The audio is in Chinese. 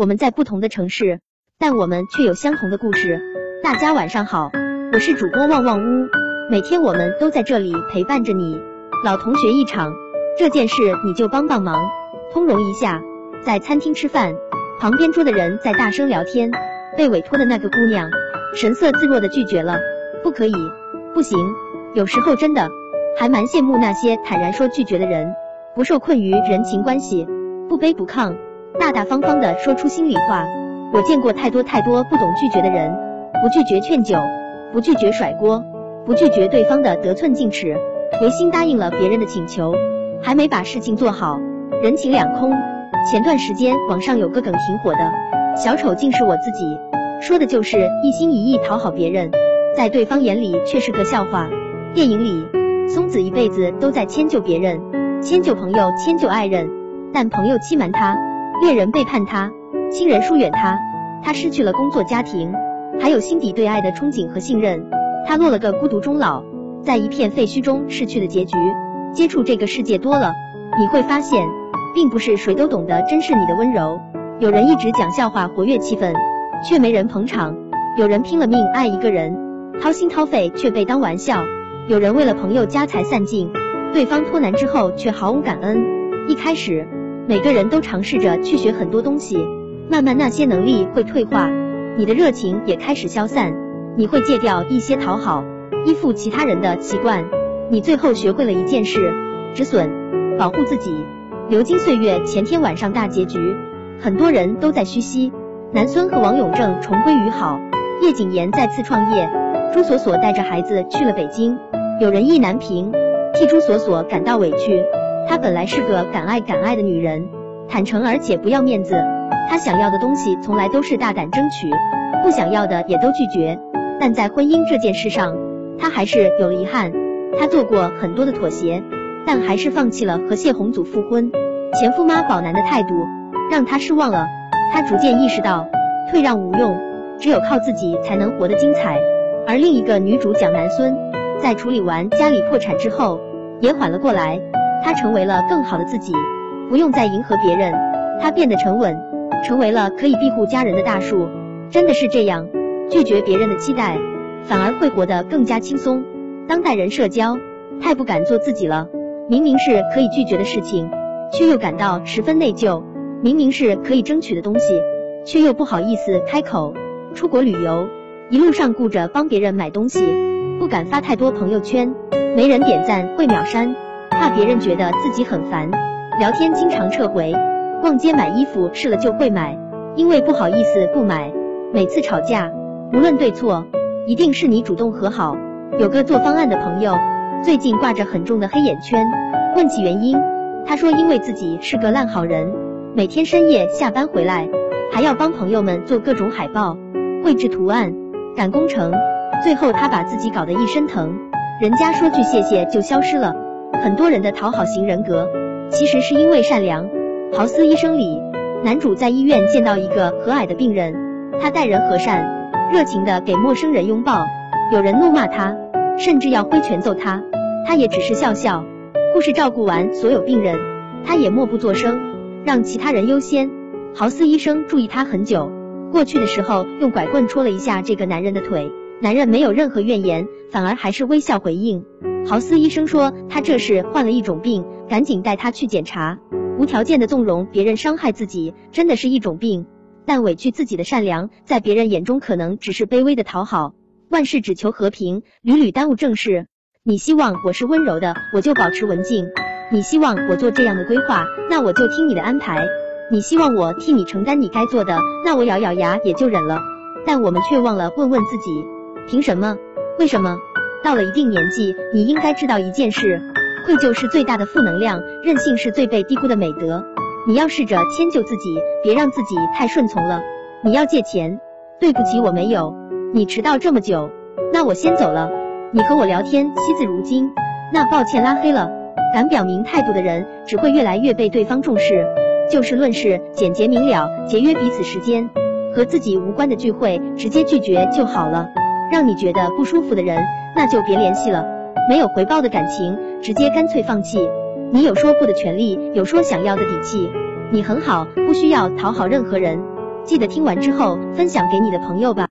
我们在不同的城市，但我们却有相同的故事。大家晚上好，我是主播旺旺屋，每天我们都在这里陪伴着你。老同学一场，这件事你就帮帮忙，通融一下。在餐厅吃饭，旁边桌的人在大声聊天，被委托的那个姑娘神色自若的拒绝了，不可以，不行。有时候真的还蛮羡慕那些坦然说拒绝的人，不受困于人情关系，不卑不亢，大大方方的说出心里话。我见过太多太多不懂拒绝的人，不拒绝劝酒，不拒绝甩锅，不拒绝对方的得寸进尺，违心答应了别人的请求，还没把事情做好，人情两空。前段时间网上有个梗挺火的，小丑竟是我自己，说的就是一心一意讨好别人，在对方眼里却是个笑话。电影里，松子一辈子都在迁就别人，迁就朋友，迁就爱人，但朋友欺瞒他，恋人背叛他，亲人疏远他，他失去了工作、家庭，还有心底对爱的憧憬和信任，他落了个孤独终老，在一片废墟中逝去的结局。接触这个世界多了，你会发现，并不是谁都懂得珍视你的温柔。有人一直讲笑话活跃气氛，却没人捧场；有人拼了命爱一个人，掏心掏肺却被当玩笑。有人为了朋友家财散尽，对方脱难之后却毫无感恩。一开始，每个人都尝试着去学很多东西，慢慢那些能力会退化，你的热情也开始消散，你会戒掉一些讨好、依附其他人的习惯。你最后学会了一件事：止损，保护自己。流金岁月前天晚上大结局，很多人都在嘘唏，南孙和王永正重归于好，叶谨言再次创业，朱锁锁带着孩子去了北京。有人意难平，替朱锁锁感到委屈。她本来是个敢爱敢爱的女人，坦诚而且不要面子。她想要的东西从来都是大胆争取，不想要的也都拒绝。但在婚姻这件事上，她还是有了遗憾。她做过很多的妥协，但还是放弃了和谢宏祖复婚。前夫妈宝男的态度让她失望了。她逐渐意识到，退让无用，只有靠自己才能活得精彩。而另一个女主蒋南孙。在处理完家里破产之后，也缓了过来。他成为了更好的自己，不用再迎合别人，他变得沉稳，成为了可以庇护家人的大树。真的是这样，拒绝别人的期待，反而会活得更加轻松。当代人社交太不敢做自己了，明明是可以拒绝的事情，却又感到十分内疚；明明是可以争取的东西，却又不好意思开口。出国旅游，一路上顾着帮别人买东西。不敢发太多朋友圈，没人点赞会秒删，怕别人觉得自己很烦。聊天经常撤回，逛街买衣服试了就会买，因为不好意思不买。每次吵架，无论对错，一定是你主动和好。有个做方案的朋友，最近挂着很重的黑眼圈，问起原因，他说因为自己是个烂好人，每天深夜下班回来，还要帮朋友们做各种海报、绘制图案、赶工程。最后他把自己搞得一身疼，人家说句谢谢就消失了。很多人的讨好型人格，其实是因为善良。豪斯医生里，男主在医院见到一个和蔼的病人，他待人和善，热情的给陌生人拥抱。有人怒骂他，甚至要挥拳揍他，他也只是笑笑。护士照顾完所有病人，他也默不作声，让其他人优先。豪斯医生注意他很久，过去的时候用拐棍戳了一下这个男人的腿。男人没有任何怨言，反而还是微笑回应。豪斯医生说他这是患了一种病，赶紧带他去检查。无条件的纵容别人伤害自己，真的是一种病。但委屈自己的善良，在别人眼中可能只是卑微的讨好。万事只求和平，屡屡耽误正事。你希望我是温柔的，我就保持文静；你希望我做这样的规划，那我就听你的安排；你希望我替你承担你该做的，那我咬咬牙也就忍了。但我们却忘了问问自己。凭什么？为什么？到了一定年纪，你应该知道一件事：愧疚是最大的负能量，任性是最被低估的美德。你要试着迁就自己，别让自己太顺从了。你要借钱，对不起，我没有。你迟到这么久，那我先走了。你和我聊天惜字如金，那抱歉拉黑了。敢表明态度的人，只会越来越被对方重视。就事论事，简洁明了，节约彼此时间。和自己无关的聚会，直接拒绝就好了。让你觉得不舒服的人，那就别联系了。没有回报的感情，直接干脆放弃。你有说不的权利，有说想要的底气。你很好，不需要讨好任何人。记得听完之后分享给你的朋友吧。